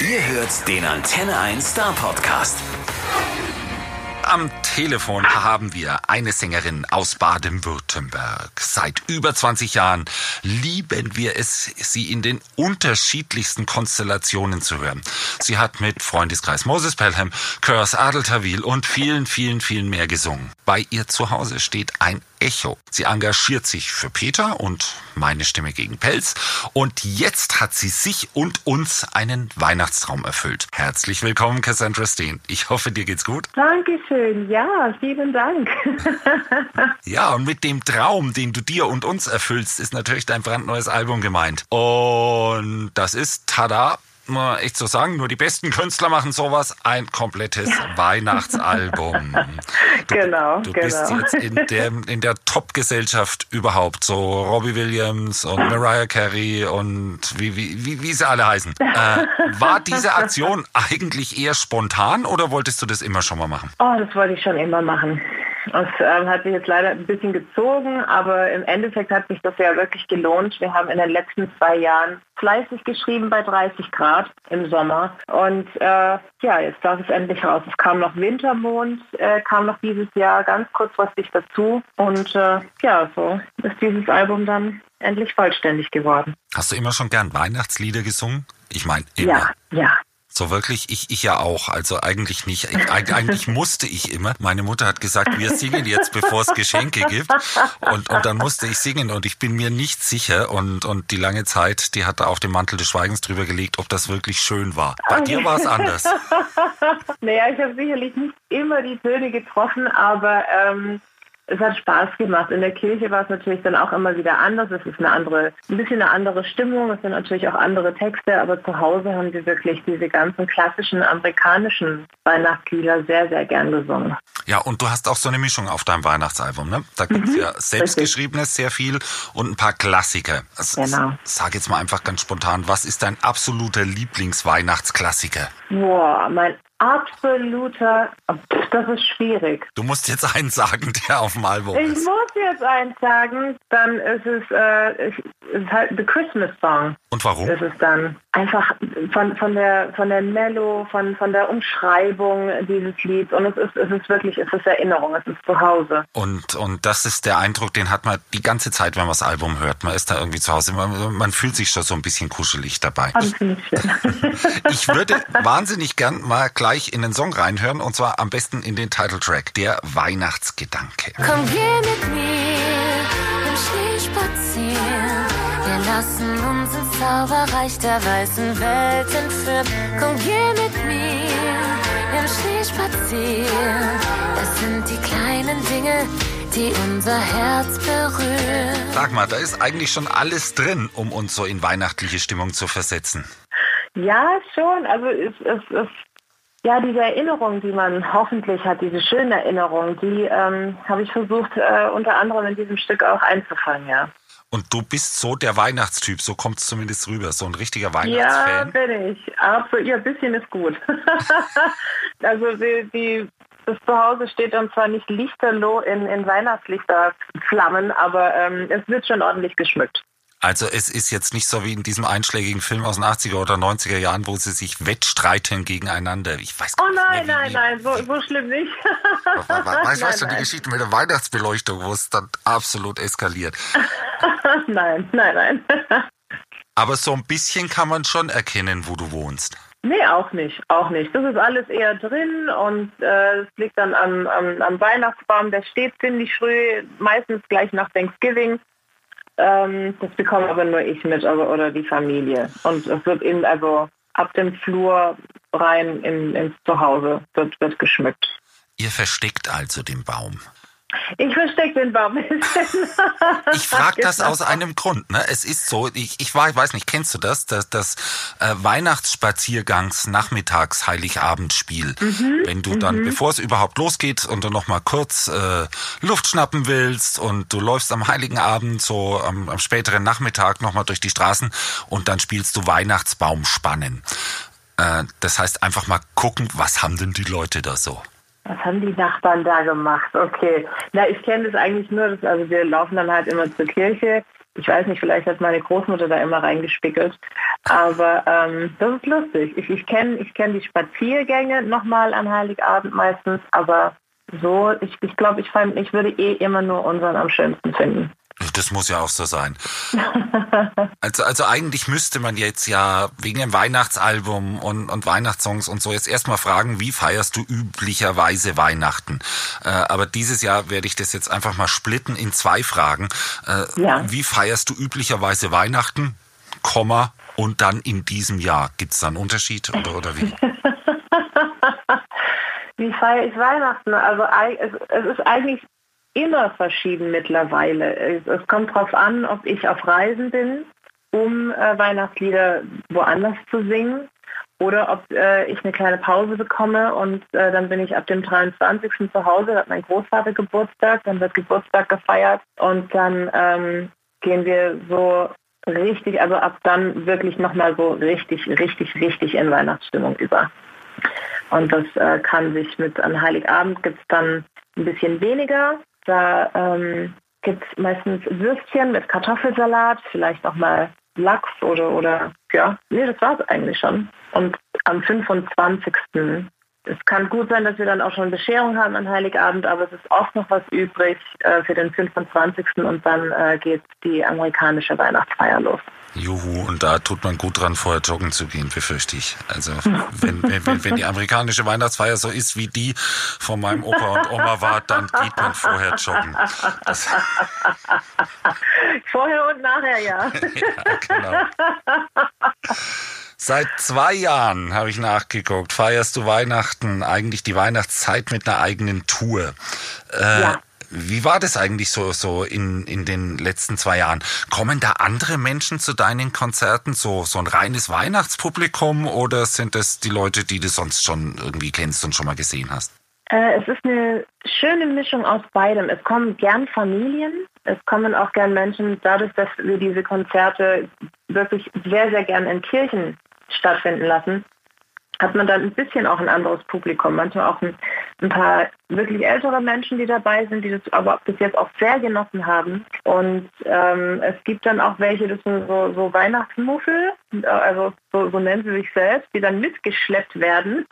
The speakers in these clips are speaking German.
Ihr hört den Antenne 1 Star Podcast. Am Telefon haben wir eine Sängerin aus Baden-Württemberg. Seit über 20 Jahren lieben wir es, sie in den unterschiedlichsten Konstellationen zu hören. Sie hat mit Freundeskreis Moses Pelham, Curse Adeltawil und vielen, vielen, vielen mehr gesungen. Bei ihr zu Hause steht ein Echo. Sie engagiert sich für Peter und meine Stimme gegen Pelz. Und jetzt hat sie sich und uns einen Weihnachtstraum erfüllt. Herzlich willkommen, Cassandra Steen. Ich hoffe, dir geht's gut. Dankeschön. Ja, vielen Dank. ja, und mit dem Traum, den du dir und uns erfüllst, ist natürlich dein brandneues Album gemeint. Und das ist, tada, man echt so sagen, nur die besten Künstler machen sowas, ein komplettes Weihnachtsalbum. Du, genau, du genau. bist jetzt in der, in der Top-Gesellschaft überhaupt, so Robbie Williams und Mariah Carey und wie, wie, wie, wie sie alle heißen. Äh, war diese Aktion eigentlich eher spontan oder wolltest du das immer schon mal machen? Oh, das wollte ich schon immer machen. Es ähm, hat sich jetzt leider ein bisschen gezogen, aber im Endeffekt hat sich das ja wirklich gelohnt. Wir haben in den letzten zwei Jahren fleißig geschrieben bei 30 Grad im Sommer. Und äh, ja, jetzt darf es endlich raus. Es kam noch Wintermond, äh, kam noch dieses Jahr ganz kurzfristig dazu. Und äh, ja, so ist dieses Album dann endlich vollständig geworden. Hast du immer schon gern Weihnachtslieder gesungen? Ich meine, immer. Ja, ja. So wirklich, ich, ich ja auch. Also eigentlich nicht. Ich, eigentlich musste ich immer. Meine Mutter hat gesagt, wir singen jetzt, bevor es Geschenke gibt. Und, und dann musste ich singen und ich bin mir nicht sicher. Und, und die lange Zeit, die hat da auf dem Mantel des Schweigens drüber gelegt, ob das wirklich schön war. Bei dir war es anders. naja, ich habe sicherlich nicht immer die Töne getroffen, aber ähm, es hat Spaß gemacht. In der Kirche war es natürlich dann auch immer wieder anders. Es ist eine andere, ein bisschen eine andere Stimmung. Es sind natürlich auch andere Texte, aber zu Hause haben wir wirklich diese ganzen klassischen amerikanischen Weihnachtslieder sehr, sehr gern gesungen. Ja, und du hast auch so eine Mischung auf deinem Weihnachtsalbum, ne? Da gibt es mhm, ja selbstgeschriebenes sehr viel und ein paar Klassiker. Also, genau. Sag jetzt mal einfach ganz spontan, was ist dein absoluter Lieblingsweihnachtsklassiker? Boah, mein absoluter, das ist schwierig. Du musst jetzt einen sagen, der auf dem Album ich ist. Ich muss jetzt einen sagen, dann ist es, äh, ist halt The Christmas Song. Und warum? Ist dann einfach von, von der von der Mello, von, von der Umschreibung dieses Lieds und es ist, es ist wirklich, es ist Erinnerung, es ist zu Hause. Und, und das ist der Eindruck, den hat man die ganze Zeit, wenn man das Album hört. Man ist da irgendwie zu Hause. Man, man fühlt sich schon so ein bisschen kuschelig dabei. ich würde wahnsinnig gern mal gleich in den Song reinhören und zwar am besten in den Titeltrack, der Weihnachtsgedanke. Komm, geh mit mir im Schnee spazieren. Wir lassen uns ins Zauberreich der weißen Welt entführen. Komm, geh mit mir im Schnee spazieren. Es sind die kleinen Dinge, die unser Herz berühren. Sag mal, da ist eigentlich schon alles drin, um uns so in weihnachtliche Stimmung zu versetzen. Ja, schon. Also es, es, es ja, diese Erinnerung, die man hoffentlich hat, diese schönen Erinnerungen, die ähm, habe ich versucht, äh, unter anderem in diesem Stück auch einzufangen, ja. Und du bist so der Weihnachtstyp, so kommt es zumindest rüber, so ein richtiger Weihnachtsfan. Ja, bin ich. Absolut. Ja, ein bisschen ist gut. also die, die, das Zuhause steht dann zwar nicht lichterloh in, in Weihnachtslichterflammen, aber ähm, es wird schon ordentlich geschmückt. Also es ist jetzt nicht so wie in diesem einschlägigen Film aus den 80er oder 90er Jahren, wo sie sich wettstreiten gegeneinander. Ich weiß gar oh nein, mehr, wie, nein, nein, so, so schlimm nicht. weißt, weißt du, die Geschichte mit der Weihnachtsbeleuchtung, wo es dann absolut eskaliert. nein, nein, nein. Aber so ein bisschen kann man schon erkennen, wo du wohnst. Nee, auch nicht, auch nicht. Das ist alles eher drin und es äh, liegt dann am, am, am Weihnachtsbaum, der steht ziemlich früh, meistens gleich nach Thanksgiving. Ähm, das bekomme aber nur ich mit aber, oder die Familie. Und es wird in, also ab dem Flur rein in, ins Zuhause wird, wird geschmückt. Ihr versteckt also den Baum. Ich verstecke den Baum. ich frage das aus einem Grund. Ne? Es ist so, ich, ich weiß nicht, kennst du das? Das, das äh, Weihnachtsspaziergangs nachmittags Heiligabendspiel. Mhm, Wenn du dann, mhm. bevor es überhaupt losgeht und du noch mal kurz äh, Luft schnappen willst und du läufst am Heiligen Abend so am, am späteren Nachmittag noch mal durch die Straßen und dann spielst du Weihnachtsbaum spannen. Äh, das heißt einfach mal gucken, was haben denn die Leute da so? Was haben die Nachbarn da gemacht? Okay. Na, ich kenne das eigentlich nur, dass, also wir laufen dann halt immer zur Kirche Ich weiß nicht, vielleicht hat meine Großmutter da immer reingespickelt. Aber ähm, das ist lustig. Ich, ich kenne ich kenn die Spaziergänge nochmal an Heiligabend meistens, aber so, ich, ich glaube, ich, ich würde eh immer nur unseren am schönsten finden. Das muss ja auch so sein. also, also eigentlich müsste man jetzt ja wegen dem Weihnachtsalbum und, und Weihnachtssongs und so jetzt erstmal fragen, wie feierst du üblicherweise Weihnachten? Äh, aber dieses Jahr werde ich das jetzt einfach mal splitten in zwei Fragen. Äh, ja. Wie feierst du üblicherweise Weihnachten? Komma und dann in diesem Jahr. Gibt es da einen Unterschied oder, oder wie? wie feiere ich Weihnachten? Also es, es ist eigentlich immer verschieden mittlerweile. Es, kommt darauf an, ob ich auf Reisen bin, um äh, Weihnachtslieder woanders zu singen oder ob äh, ich eine kleine Pause bekomme und äh, dann bin ich ab dem 23. zu Hause, hat mein Großvater Geburtstag, dann wird Geburtstag gefeiert und dann ähm, gehen wir so richtig, also ab dann wirklich nochmal so richtig, richtig, richtig in Weihnachtsstimmung über. Und das äh, kann sich mit an Heiligabend gibt es dann ein bisschen weniger, da ähm, gibt es meistens Würstchen mit Kartoffelsalat, vielleicht auch mal Lachs oder, oder ja, nee, das war es eigentlich schon. Und am 25. Es kann gut sein, dass wir dann auch schon Bescherung haben an Heiligabend, aber es ist oft noch was übrig äh, für den 25. und dann äh, geht die amerikanische Weihnachtsfeier los. Juhu, und da tut man gut dran, vorher joggen zu gehen, befürchte ich. Also wenn, wenn, wenn die amerikanische Weihnachtsfeier so ist, wie die von meinem Opa und Oma war, dann geht man vorher joggen. Das vorher und nachher, ja. ja genau. Seit zwei Jahren habe ich nachgeguckt, feierst du Weihnachten, eigentlich die Weihnachtszeit mit einer eigenen Tour. Äh, ja. Wie war das eigentlich so, so in, in den letzten zwei Jahren? Kommen da andere Menschen zu deinen Konzerten, so, so ein reines Weihnachtspublikum oder sind das die Leute, die du sonst schon irgendwie kennst und schon mal gesehen hast? Äh, es ist eine schöne Mischung aus beidem. Es kommen gern Familien, es kommen auch gern Menschen, dadurch, dass wir diese Konzerte wirklich sehr, sehr gern in Kirchen stattfinden lassen, hat man dann ein bisschen auch ein anderes Publikum. Manchmal auch ein, ein paar wirklich ältere Menschen, die dabei sind, die das aber bis jetzt auch sehr genossen haben. Und ähm, es gibt dann auch welche, das sind so, so Weihnachtsmuffel, also so, so nennen sie sich selbst, die dann mitgeschleppt werden.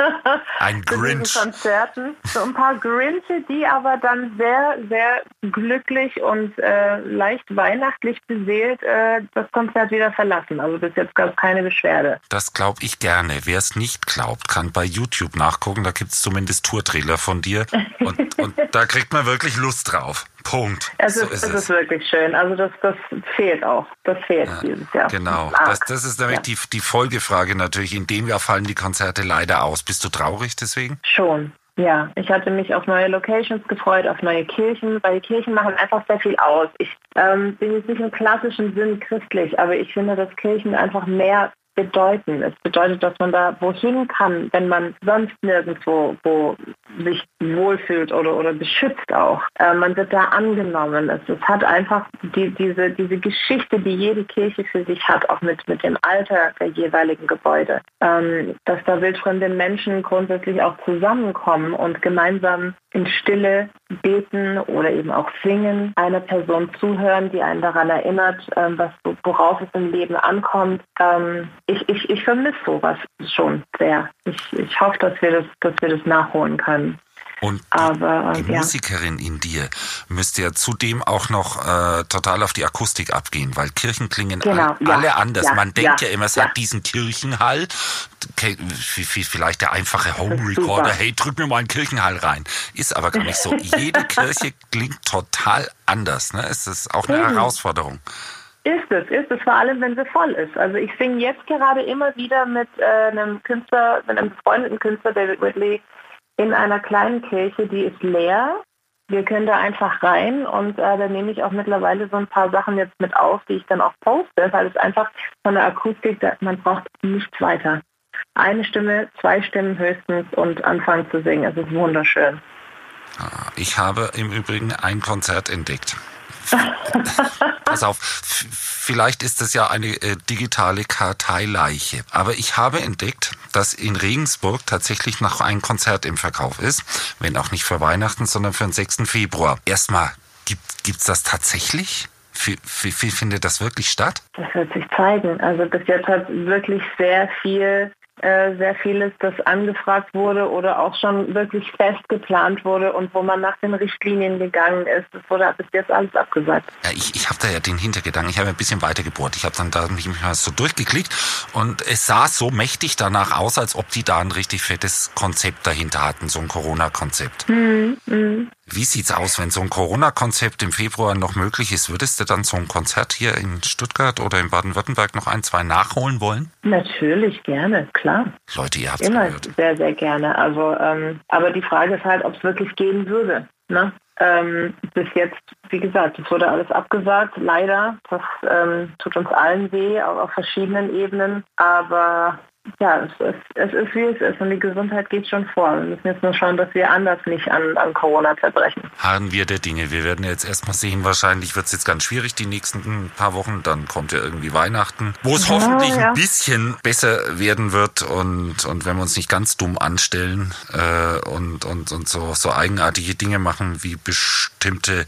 Ein Grinch. Konzerten. So ein paar Grinche, die aber dann sehr, sehr glücklich und äh, leicht weihnachtlich beseelt äh, das Konzert wieder verlassen. Also bis jetzt gab es keine Beschwerde. Das glaube ich gerne. Wer es nicht glaubt, kann bei YouTube nachgucken. Da gibt es zumindest Tourtrailer von dir. Und, und da kriegt man wirklich Lust drauf. Punkt. Es ist, so ist es, es ist wirklich schön. Also das, das fehlt auch. Das fehlt ja, dieses Jahr. Genau. Das, das ist nämlich ja. die, die Folgefrage natürlich. In dem Jahr fallen die Konzerte leider aus. Bist du traurig deswegen? Schon. Ja, ich hatte mich auf neue Locations gefreut, auf neue Kirchen, weil die Kirchen machen einfach sehr viel aus. Ich ähm, bin jetzt nicht im klassischen Sinn christlich, aber ich finde, dass Kirchen einfach mehr bedeuten. Es bedeutet, dass man da wohin kann, wenn man sonst nirgendwo wo sich wohlfühlt oder, oder beschützt auch. Äh, man wird da angenommen. Es, es hat einfach die, diese, diese Geschichte, die jede Kirche für sich hat, auch mit, mit dem Alter der jeweiligen Gebäude. Ähm, dass da wildfremde Menschen grundsätzlich auch zusammenkommen und gemeinsam in Stille beten oder eben auch singen, einer Person zuhören, die einen daran erinnert, ähm, was, worauf es im Leben ankommt. Ähm, ich, ich, ich vermisse sowas schon sehr. Ich, ich hoffe, dass wir das, dass wir das nachholen können. Und die, Aber, die ja. Musikerin in dir müsste ja zudem auch noch äh, total auf die Akustik abgehen, weil Kirchen klingen genau, all, ja, alle anders. Ja, Man denkt ja, immer, es hat diesen Kirchenhall, vielleicht der einfache Home Recorder, hey, drück mir mal einen Kirchenhall rein. Ist aber gar nicht so. Jede Kirche klingt total anders. Ne? Es ist auch eine Herausforderung. Ist es, ist es, vor allem wenn sie voll ist. Also ich singe jetzt gerade immer wieder mit äh, einem Künstler, mit einem befreundeten Künstler, David Whitley, in einer kleinen Kirche, die ist leer. Wir können da einfach rein und äh, da nehme ich auch mittlerweile so ein paar Sachen jetzt mit auf, die ich dann auch poste, weil es einfach von der Akustik, man braucht nichts weiter. Eine Stimme, zwei Stimmen höchstens und anfangen zu singen. Es ist wunderschön. Ah, ich habe im Übrigen ein Konzert entdeckt. Pass auf, vielleicht ist das ja eine äh, digitale Karteileiche. Aber ich habe entdeckt, dass in Regensburg tatsächlich noch ein Konzert im Verkauf ist. Wenn auch nicht für Weihnachten, sondern für den 6. Februar. Erstmal, gibt, gibt's das tatsächlich? findet das wirklich statt? Das wird sich zeigen. Also bis jetzt hat wirklich sehr viel äh, sehr vieles, das angefragt wurde oder auch schon wirklich fest geplant wurde und wo man nach den Richtlinien gegangen ist. Das wurde bis jetzt alles abgesagt. Ja, ich, ich habe da ja den Hintergedanken, ich habe ein bisschen weiter gebohrt. Ich habe dann da mich mal so durchgeklickt und es sah so mächtig danach aus, als ob die da ein richtig fettes Konzept dahinter hatten, so ein Corona-Konzept. Mhm. Wie sieht's aus, wenn so ein Corona-Konzept im Februar noch möglich ist? Würdest du dann so ein Konzert hier in Stuttgart oder in Baden-Württemberg noch ein, zwei nachholen wollen? Natürlich, gerne, klar. Leute, ihr habt Immer gehört. sehr, sehr gerne. Also, ähm, aber die Frage ist halt, ob es wirklich gehen würde. Ne? Ähm, bis jetzt, wie gesagt, es wurde alles abgesagt, leider. Das ähm, tut uns allen weh, auch auf verschiedenen Ebenen. Aber ja, es ist, es ist wie es ist und die Gesundheit geht schon vor. Wir müssen jetzt nur schauen, dass wir anders nicht an, an Corona zerbrechen. Harren wir der Dinge. Wir werden jetzt erstmal sehen, wahrscheinlich wird es jetzt ganz schwierig die nächsten paar Wochen. Dann kommt ja irgendwie Weihnachten, wo es ja, hoffentlich ja. ein bisschen besser werden wird und, und wenn wir uns nicht ganz dumm anstellen äh, und, und, und so, so eigenartige Dinge machen, wie bestimmte,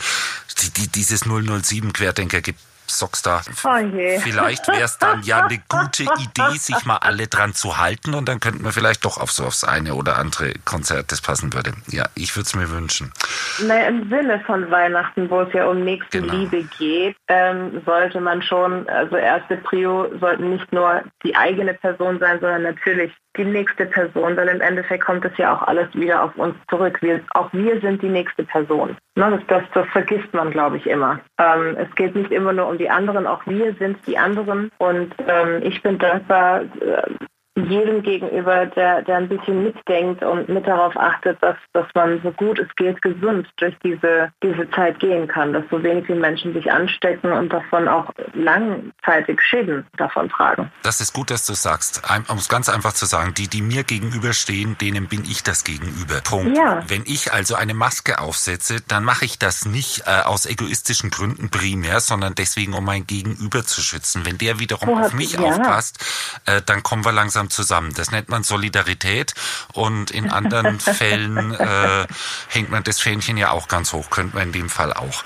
die, die, dieses 007 Querdenker gibt Sockstar. Oh vielleicht wäre es dann ja eine gute Idee, sich mal alle dran zu halten und dann könnten wir vielleicht doch auf so aufs eine oder andere Konzert, das passen würde. Ja, ich würde es mir wünschen. Naja, im Sinne von Weihnachten, wo es ja um Nächstenliebe genau. geht, ähm, sollte man schon, also erste Prio sollten nicht nur die eigene Person sein, sondern natürlich die nächste Person, weil im Endeffekt kommt es ja auch alles wieder auf uns zurück. Wir, auch wir sind die nächste Person. Ne, das, das, das vergisst man, glaube ich, immer. Ähm, es geht nicht immer nur um die anderen, auch wir sind die anderen. Und ähm, ich bin dankbar, äh, jedem gegenüber, der, der ein bisschen mitdenkt und mit darauf achtet, dass, dass man so gut es geht gesund durch diese, diese Zeit gehen kann, dass so wenig wie Menschen sich anstecken und davon auch langzeitig Schäden davon tragen. Das ist gut, dass du sagst. Um es ganz einfach zu sagen, die, die mir gegenüberstehen, denen bin ich das Gegenüber. Punkt. Ja. Wenn ich also eine Maske aufsetze, dann mache ich das nicht äh, aus egoistischen Gründen primär, sondern deswegen, um mein Gegenüber zu schützen. Wenn der wiederum oh, auf mich ja. aufpasst, äh, dann kommen wir langsam zusammen. Das nennt man Solidarität und in anderen Fällen äh, hängt man das Fähnchen ja auch ganz hoch, könnte man in dem Fall auch.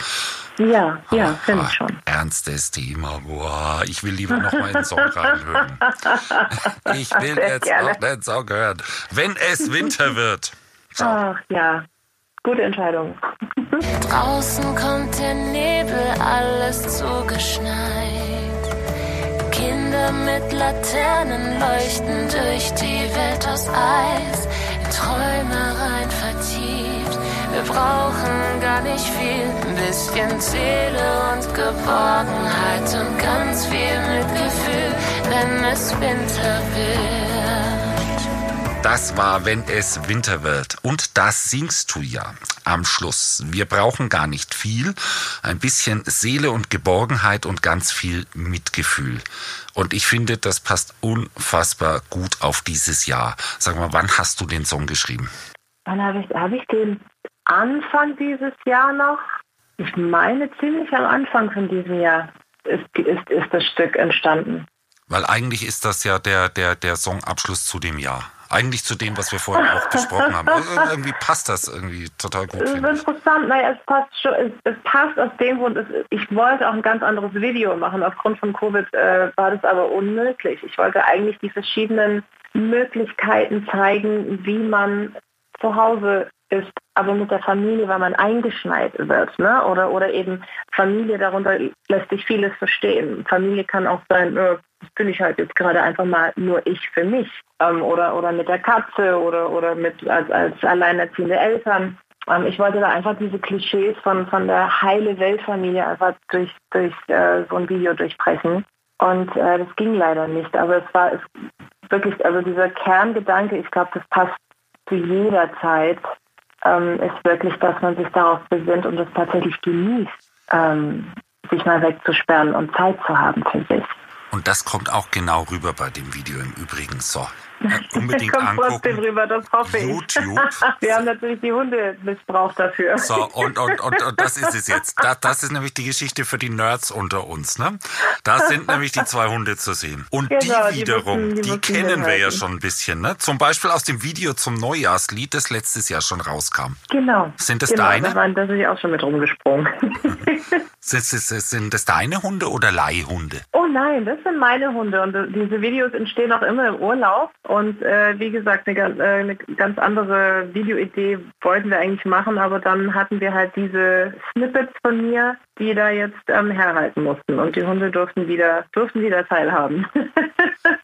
Ja, ja, finde ich schon. Ernstes Thema. Boah, ich will lieber noch mal einen Song reinhören. Ich will Sehr jetzt gerne. noch einen Song hören. Wenn es Winter wird. So. Ach ja, gute Entscheidung. Draußen kommt der Nebel, alles zugeschneit. Mit Laternen leuchten durch die Welt aus Eis, in Träume rein vertieft. Wir brauchen gar nicht viel, ein bisschen Seele und Geborgenheit und ganz viel Mitgefühl, wenn es Winter wird. Das war, wenn es Winter wird. Und das singst du ja am Schluss. Wir brauchen gar nicht viel. Ein bisschen Seele und Geborgenheit und ganz viel Mitgefühl. Und ich finde, das passt unfassbar gut auf dieses Jahr. Sag mal, wann hast du den Song geschrieben? Wann habe ich, hab ich den Anfang dieses Jahr noch? Ich meine, ziemlich am Anfang von diesem Jahr ist, ist, ist das Stück entstanden. Weil eigentlich ist das ja der, der, der Songabschluss zu dem Jahr. Eigentlich zu dem, was wir vorhin auch besprochen haben. Also irgendwie passt das irgendwie total gut. Das ist interessant. Naja, es passt schon. Es, es passt aus dem Grund. Es, ich wollte auch ein ganz anderes Video machen. Aufgrund von Covid äh, war das aber unmöglich. Ich wollte eigentlich die verschiedenen Möglichkeiten zeigen, wie man zu Hause ist, aber mit der Familie, weil man eingeschneit wird, ne? Oder oder eben Familie, darunter lässt sich vieles verstehen. Familie kann auch sein, äh, bin ich halt jetzt gerade einfach mal nur ich für mich. Ähm, oder oder mit der Katze oder oder mit als, als alleinerziehende Eltern. Ähm, ich wollte da einfach diese Klischees von, von der heile Weltfamilie einfach durch, durch äh, so ein Video durchbrechen. Und äh, das ging leider nicht. Aber es war es wirklich, also dieser Kerngedanke, ich glaube, das passt zu jeder Zeit ähm, ist wirklich, dass man sich darauf besinnt und es tatsächlich genießt, ähm, sich mal wegzusperren und Zeit zu haben für sich. Und das kommt auch genau rüber bei dem Video im Übrigen. So, Unbedingt Kommt angucken. rüber, das hoffe ich. YouTube. Wir haben natürlich die Hunde missbraucht dafür. So, und, und, und, und das ist es jetzt. Das, das ist nämlich die Geschichte für die Nerds unter uns. Ne? Da sind nämlich die zwei Hunde zu sehen. Und Genau, die die wiederum, müssen- die die kennen wir ja schon ein bisschen. Ne? Zum Beispiel aus dem Video zum Neujahrslied, das letztes Jahr schon rauskam. Genau. Sind das genau, deine? Da waren da bin ich auch schon mit rumgesprungen. Sind, sind, sind das deine Hunde oder Leihhunde? oh nein, das sind meine Hunde und diese Videos entstehen auch immer im Urlaub und äh, wie gesagt, eine, äh, eine ganz andere Videoidee wollten wir eigentlich machen, aber dann hatten wir halt diese Snippets von mir, die da jetzt ähm, herhalten mussten und die Hunde durften wieder, durften wieder teilhaben.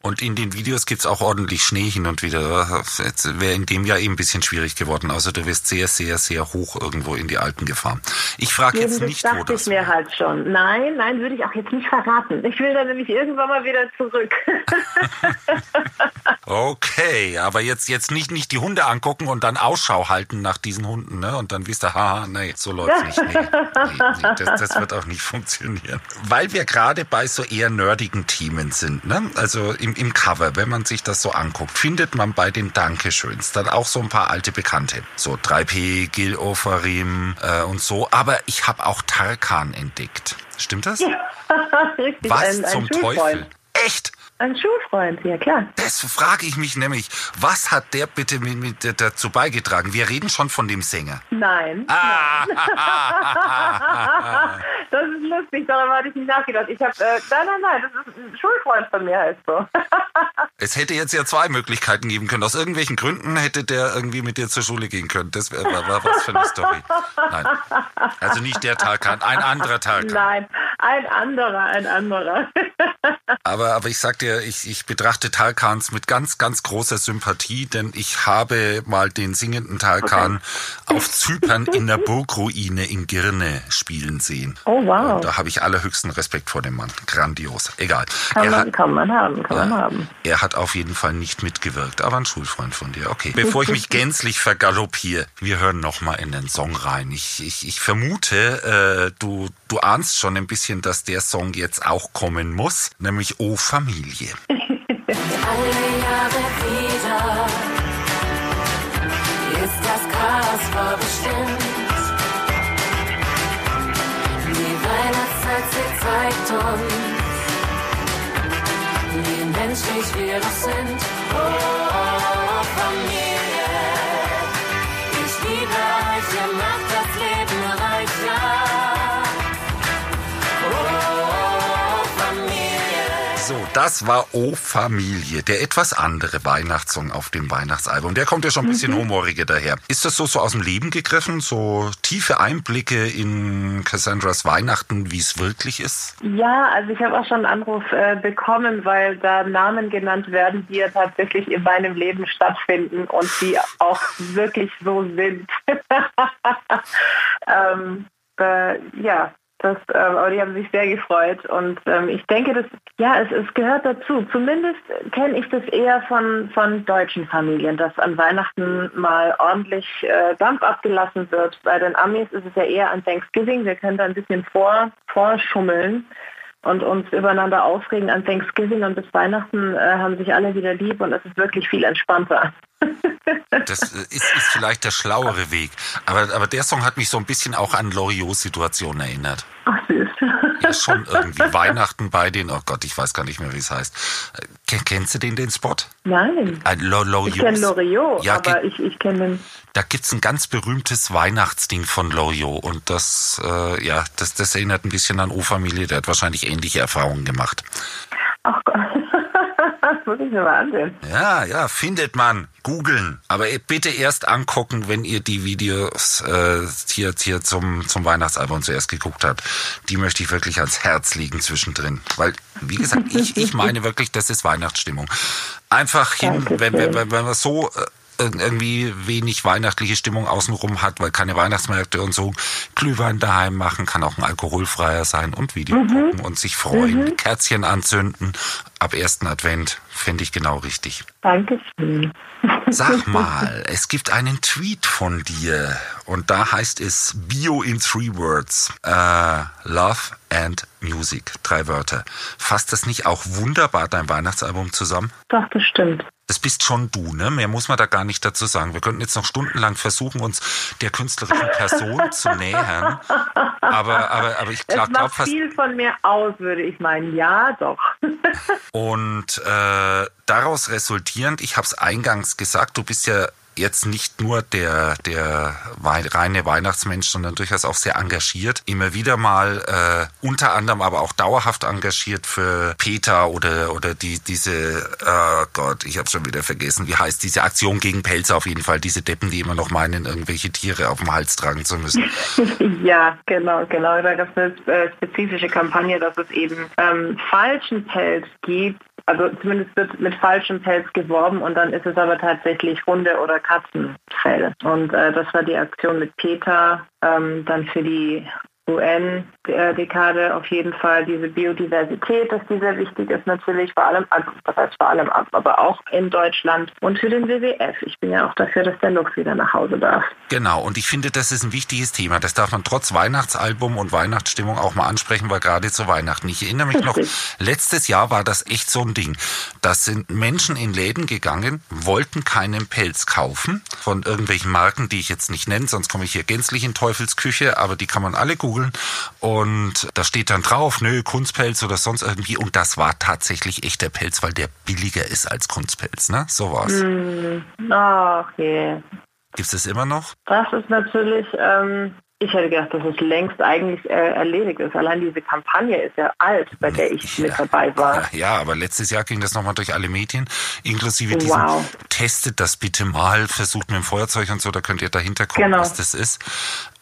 Und in den Videos gibt's auch ordentlich Schnee hin und wieder. Jetzt wäre in dem Jahr eben ein bisschen schwierig geworden. Also du wirst sehr, sehr, sehr hoch irgendwo in die Alten gefahren. Ich frage jetzt nicht, wo dachte das ich mir halt schon. Nein, nein, würde ich auch jetzt nicht verraten. Ich will da nämlich irgendwann mal wieder zurück. Okay, aber jetzt jetzt nicht nicht die Hunde angucken und dann Ausschau halten nach diesen Hunden, ne? Und dann wisst ihr, haha, nee, so läuft's nicht. Nee, nee, nee das, das wird auch nicht funktionieren. Weil wir gerade bei so eher nerdigen Themen sind, ne? Also im, im Cover, wenn man sich das so anguckt, findet man bei den Dankeschöns dann auch so ein paar alte Bekannte. So 3P, Gil Ofarim äh, und so. Aber ich habe auch Tarkan entdeckt. Stimmt das? Richtig, Was ein, ein zum Schulfreund. Teufel? Echt? Ein Schulfreund, ja klar. Das frage ich mich nämlich. Was hat der bitte mit, mit dazu beigetragen? Wir reden schon von dem Sänger. Nein. Ah, Das ist lustig, darüber hatte ich nicht nachgedacht. Ich habe, äh, nein, nein, nein, das ist ein Schulfreund von mir, heißt so. es hätte jetzt ja zwei Möglichkeiten geben können. Aus irgendwelchen Gründen hätte der irgendwie mit dir zur Schule gehen können. Das wär, war, war was für eine Story. Nein. Also nicht der Tarkan, ein anderer Tarkan. Nein, ein anderer, ein anderer. Aber, aber ich sag dir, ich, ich betrachte Tarkans mit ganz, ganz großer Sympathie, denn ich habe mal den singenden Tarkan auf Zypern in der Burgruine in Girne spielen sehen. Oh, wow. Und da habe ich allerhöchsten Respekt vor dem Mann. Grandios. Egal. Kann man, hat, kann man haben, kann man Ja. haben. er hat auf jeden Fall nicht mitgewirkt, aber ein Schulfreund von dir. Okay. Bevor ich mich gänzlich vergaloppiere, wir hören noch mal in den Song rein. Ich, ich, ich vermute, äh, du, du ahnst schon ein bisschen, dass der Song jetzt auch kommen muss, nämlich O Familie. Alle Jahre wieder ist das Chaos vorbestimmt. Die Weihnachtszeit, sie zeigt uns, wie menschlich wir doch sind. Oh, das war O Familie, der etwas andere Weihnachtssong auf dem Weihnachtsalbum. Der kommt ja schon ein bisschen humoriger daher. Ist das so, so aus dem Leben gegriffen? So tiefe Einblicke in Cassandras Weihnachten, wie es wirklich ist? Ja, also ich habe auch schon einen Anruf äh, bekommen, weil da Namen genannt werden, die ja tatsächlich in meinem Leben stattfinden und die auch wirklich so sind. ähm, äh, ja, das, ähm, aber die haben sich sehr gefreut und ähm, ich denke, das, ja, es, es gehört dazu. Zumindest kenne ich das eher von, von deutschen Familien, dass an Weihnachten mal ordentlich äh, Dampf abgelassen wird. Bei den Amis ist es ja eher an Thanksgiving. Wir können da ein bisschen vor, vorschummeln und uns übereinander aufregen an Thanksgiving und bis Weihnachten äh, haben sich alle wieder lieb und es ist wirklich viel entspannter. Das äh, ist, ist vielleicht der schlauere Weg. Aber, aber der Song hat mich so ein bisschen auch an Loriots Situation erinnert. Ach süß. Ja, schon irgendwie Weihnachten bei den, oh Gott, ich weiß gar nicht mehr, wie es heißt. Äh, ken- Kennst du den, den Spot? Nein. Ein Lo- Ich kenne Loriots- Loriot, Ja, aber ich, ich kenne den. Da gibt's ein ganz berühmtes Weihnachtsding von Loriot und das, äh, ja, das, das erinnert ein bisschen an O-Familie. Der hat wahrscheinlich ähnliche Erfahrungen gemacht. Ach Gott. Das muss ich mir mal ansehen. Ja, ja, findet man. Googeln. Aber bitte erst angucken, wenn ihr die Videos äh, hier, hier zum, zum Weihnachtsalbum zuerst geguckt habt. Die möchte ich wirklich ans Herz legen zwischendrin. Weil, wie gesagt, ich, ich meine wirklich, das ist Weihnachtsstimmung. Einfach hin, wenn, wenn, wenn, wenn man so äh, irgendwie wenig weihnachtliche Stimmung außenrum hat, weil keine Weihnachtsmärkte und so, Glühwein daheim machen, kann auch ein alkoholfreier sein und Video gucken und sich freuen, Kerzchen anzünden. ab ersten Advent. Fände ich genau richtig. Dankeschön. Sag mal, es gibt einen Tweet von dir und da heißt es Bio in three words. Äh, love and Music. Drei Wörter. Fasst das nicht auch wunderbar dein Weihnachtsalbum zusammen? Doch, das stimmt. Das bist schon du, ne? Mehr muss man da gar nicht dazu sagen. Wir könnten jetzt noch stundenlang versuchen, uns der künstlerischen Person zu nähern. Aber, aber, aber ich glaube glaub, fast. viel von mir aus, würde ich meinen. Ja, doch. Und äh, daraus resultierend, ich habe es eingangs gesagt, du bist ja jetzt nicht nur der, der reine Weihnachtsmensch, sondern durchaus auch sehr engagiert. Immer wieder mal, äh, unter anderem aber auch dauerhaft engagiert für PETA oder, oder die, diese, oh Gott, ich habe schon wieder vergessen, wie heißt diese Aktion gegen Pelze auf jeden Fall, diese Deppen, die immer noch meinen, irgendwelche Tiere auf dem Hals tragen zu müssen. ja, genau, genau. Da gab es eine äh, spezifische Kampagne, dass es eben ähm, falschen Pelz gibt, also zumindest wird mit falschem Pelz geworben und dann ist es aber tatsächlich Hunde- oder Katzenfell. Und äh, das war die Aktion mit Peter, ähm, dann für die UN-Dekade auf jeden Fall diese Biodiversität, dass die sehr wichtig ist natürlich, vor allem, also das heißt vor allem, aber auch in Deutschland und für den WWF. Ich bin ja auch dafür, dass der Luft wieder nach Hause darf. Genau, und ich finde, das ist ein wichtiges Thema. Das darf man trotz Weihnachtsalbum und Weihnachtsstimmung auch mal ansprechen, weil gerade zu Weihnachten. Ich erinnere mich noch, letztes Jahr war das echt so ein Ding. Das sind Menschen in Läden gegangen, wollten keinen Pelz kaufen von irgendwelchen Marken, die ich jetzt nicht nenne, sonst komme ich hier gänzlich in Teufelsküche, aber die kann man alle googeln. Und da steht dann drauf, nö, Kunstpelz oder sonst irgendwie. Und das war tatsächlich echter Pelz, weil der billiger ist als Kunstpelz, ne? So war's. Mm, okay. Gibt es das immer noch? Das ist natürlich ähm, ich hätte gedacht, dass es längst eigentlich äh, erledigt ist. Allein diese Kampagne ist ja alt, bei der ich ja, mit dabei war. Ja, aber letztes Jahr ging das nochmal durch alle Medien, inklusive diesen wow. Testet das bitte mal, versucht mit dem Feuerzeug und so, da könnt ihr dahinter gucken, genau. was das ist.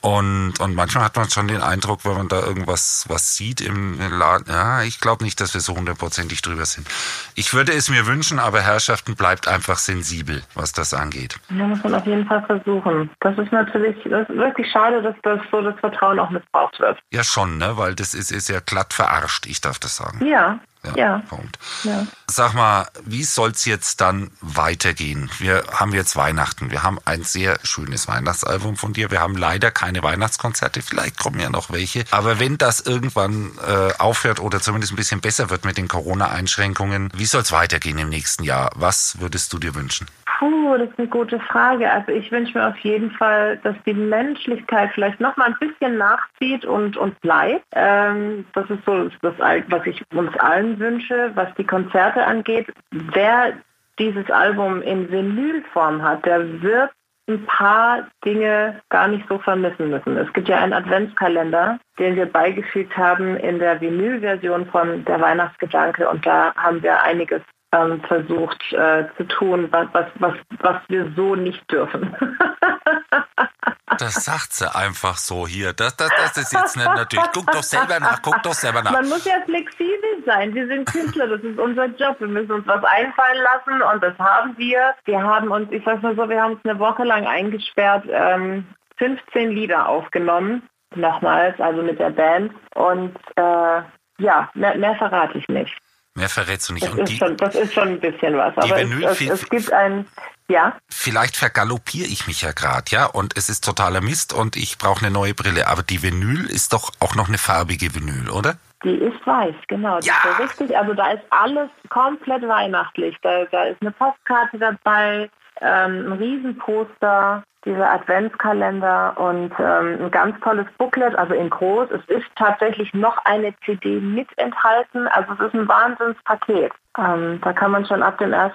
Und, und manchmal hat man schon den Eindruck, wenn man da irgendwas was sieht im Laden, ja, ich glaube nicht, dass wir so hundertprozentig drüber sind. Ich würde es mir wünschen, aber Herrschaften bleibt einfach sensibel, was das angeht. Ja, muss man auf jeden Fall versuchen. Das ist natürlich das ist wirklich schade, dass das so das Vertrauen auch missbraucht wird. Ja, schon, ne? weil das ist, ist ja glatt verarscht, ich darf das sagen. Ja, ja, ja. Punkt. Ja. Sag mal, wie soll es jetzt dann weitergehen? Wir haben jetzt Weihnachten. Wir haben ein sehr schönes Weihnachtsalbum von dir. Wir haben leider keine Weihnachtskonzerte. Vielleicht kommen ja noch welche. Aber wenn das irgendwann äh, aufhört oder zumindest ein bisschen besser wird mit den Corona-Einschränkungen, wie soll es weitergehen im nächsten Jahr? Was würdest du dir wünschen? Puh, das ist eine gute Frage. Also ich wünsche mir auf jeden Fall, dass die Menschlichkeit vielleicht noch mal ein bisschen nachzieht und, und bleibt. Ähm, das ist so das, was ich uns allen wünsche, was die Konzerte angeht. Wer dieses Album in Vinylform hat, der wird ein paar Dinge gar nicht so vermissen müssen. Es gibt ja einen Adventskalender, den wir beigefügt haben in der Vinylversion von Der Weihnachtsgedanke und da haben wir einiges ähm, versucht äh, zu tun, was, was, was, was wir so nicht dürfen. das sagt sie einfach so hier. Das, das, das ist jetzt nicht natürlich. Guck doch selber nach, guck doch selber nach. Man muss ja flexibel sein. Wir sind Künstler, das ist unser Job. Wir müssen uns was einfallen lassen und das haben wir. Wir haben uns, ich sag mal so, wir haben uns eine Woche lang eingesperrt, ähm, 15 Lieder aufgenommen. Nochmals, also mit der Band. Und äh, ja, mehr, mehr verrate ich nicht. Mehr verrätst du nicht. Das, ist, die, schon, das ist schon ein bisschen was. Aber Vinyl, es, es, es, gibt ein, ja. Vielleicht vergaloppiere ich mich ja gerade, ja, und es ist totaler Mist und ich brauche eine neue Brille. Aber die Vinyl ist doch auch noch eine farbige Vinyl, oder? Die ist weiß, genau. Ja. ist richtig. Also da ist alles komplett weihnachtlich. Da, da ist eine Postkarte dabei, ähm, ein Riesenposter, dieser Adventskalender und ähm, ein ganz tolles Booklet, also in groß. Es ist tatsächlich noch eine CD mit enthalten. Also es ist ein Wahnsinnspaket. Ähm, da kann man schon ab dem 1.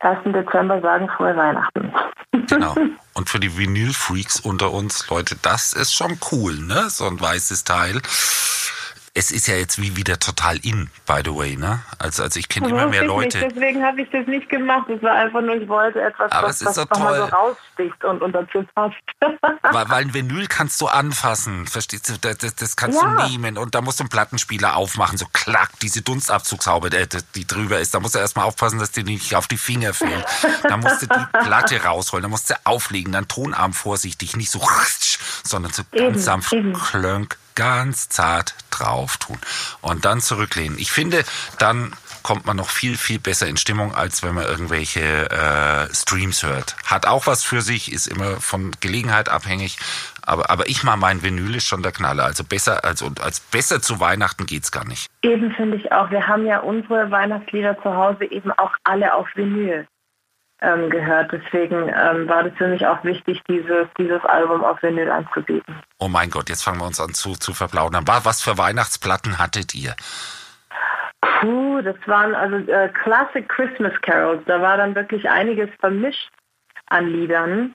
1. Dezember sagen, frohe Weihnachten. Genau. Und für die Vinyl-Freaks unter uns, Leute, das ist schon cool, ne? So ein weißes Teil es ist ja jetzt wie wieder total in, by the way, ne? Also, also ich kenne immer mehr Leute. Nicht. Deswegen habe ich das nicht gemacht. Es war einfach nur, ich wollte etwas, Aber was, was so mal so raussticht und, und dazu passt. weil, weil ein Vinyl kannst du anfassen, verstehst du? Das, das, das kannst ja. du nehmen und da musst du einen Plattenspieler aufmachen, so klack, diese Dunstabzugshaube, die, die drüber ist. Da musst du erstmal aufpassen, dass dir nicht auf die Finger fällt. da musst du die Platte rausholen, da musst du auflegen, dann Tonarm vorsichtig, nicht so sondern so ganz sanft klönk, ganz zart drauf tun und dann zurücklehnen. Ich finde, dann kommt man noch viel, viel besser in Stimmung, als wenn man irgendwelche äh, Streams hört. Hat auch was für sich, ist immer von Gelegenheit abhängig. Aber, aber ich mal mein Vinyl ist schon der Knaller. Also besser, also als besser zu Weihnachten geht's gar nicht. Eben finde ich auch. Wir haben ja unsere Weihnachtslieder zu Hause eben auch alle auf Vinyl ähm, gehört. Deswegen ähm, war das für mich auch wichtig, dieses, dieses Album auf Vinyl anzubieten. Oh mein Gott, jetzt fangen wir uns an zu, zu verplaudern. Was für Weihnachtsplatten hattet ihr? Puh, das waren also äh, Classic Christmas Carols. Da war dann wirklich einiges vermischt an Liedern.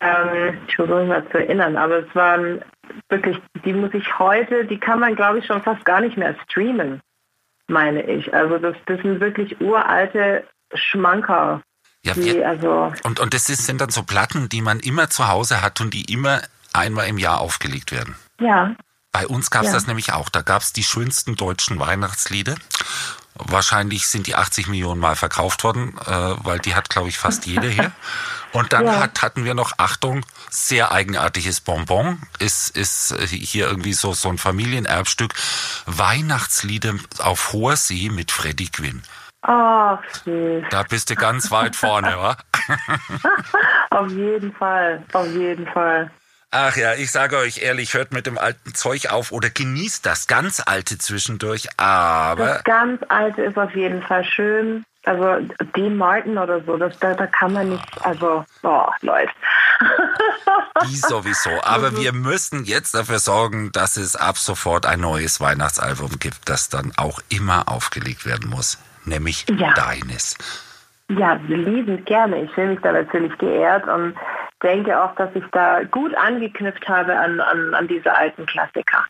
Ähm, ich versuche mich mal zu erinnern, aber es waren wirklich, die muss ich heute, die kann man glaube ich schon fast gar nicht mehr streamen, meine ich. Also das, das sind wirklich uralte Schmanker. Ja, die, also und, und das ist, sind dann so Platten, die man immer zu Hause hat und die immer einmal im Jahr aufgelegt werden. Ja, bei uns gab es ja. das nämlich auch. Da gab es die schönsten deutschen Weihnachtslieder. Wahrscheinlich sind die 80 Millionen Mal verkauft worden, äh, weil die hat, glaube ich, fast jede hier. Und dann ja. hat, hatten wir noch, Achtung, sehr eigenartiges Bonbon. Ist, ist hier irgendwie so, so ein Familienerbstück. Weihnachtslieder auf hoher See mit Freddy Quinn. Ach, süß. Da bist du ganz weit vorne, wa? auf jeden Fall, auf jeden Fall. Ach ja, ich sage euch ehrlich, hört mit dem alten Zeug auf oder genießt das ganz alte zwischendurch, aber. Das ganz alte ist auf jeden Fall schön. Also Dean Martin oder so, das, da, da kann man nicht, also, boah, Leute. Die sowieso. Aber also, wir müssen jetzt dafür sorgen, dass es ab sofort ein neues Weihnachtsalbum gibt, das dann auch immer aufgelegt werden muss. Nämlich ja. deines. Ja, liebend gerne. Ich fühle mich da natürlich geehrt und denke auch, dass ich da gut angeknüpft habe an, an, an diese alten Klassiker.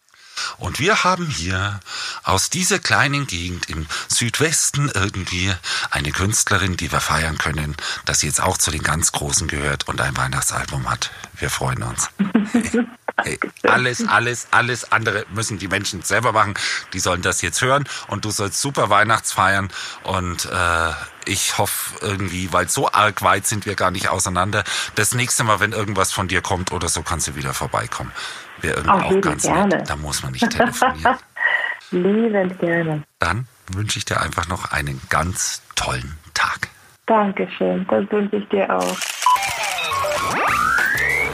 Und wir haben hier aus dieser kleinen Gegend im Südwesten irgendwie eine Künstlerin, die wir feiern können, dass sie jetzt auch zu den ganz Großen gehört und ein Weihnachtsalbum hat. Wir freuen uns. Alles, alles, alles andere müssen die Menschen selber machen. Die sollen das jetzt hören und du sollst super Weihnachtsfeiern und äh, ich hoffe irgendwie, weil so arg weit sind wir gar nicht auseinander. Das nächste Mal, wenn irgendwas von dir kommt oder so, kannst du wieder vorbeikommen. Wäre irgendwie auch, auch ganz gerne. nett. Da muss man nicht telefonieren. Liebend gerne. Dann wünsche ich dir einfach noch einen ganz tollen Tag. Dankeschön, das wünsche ich dir auch.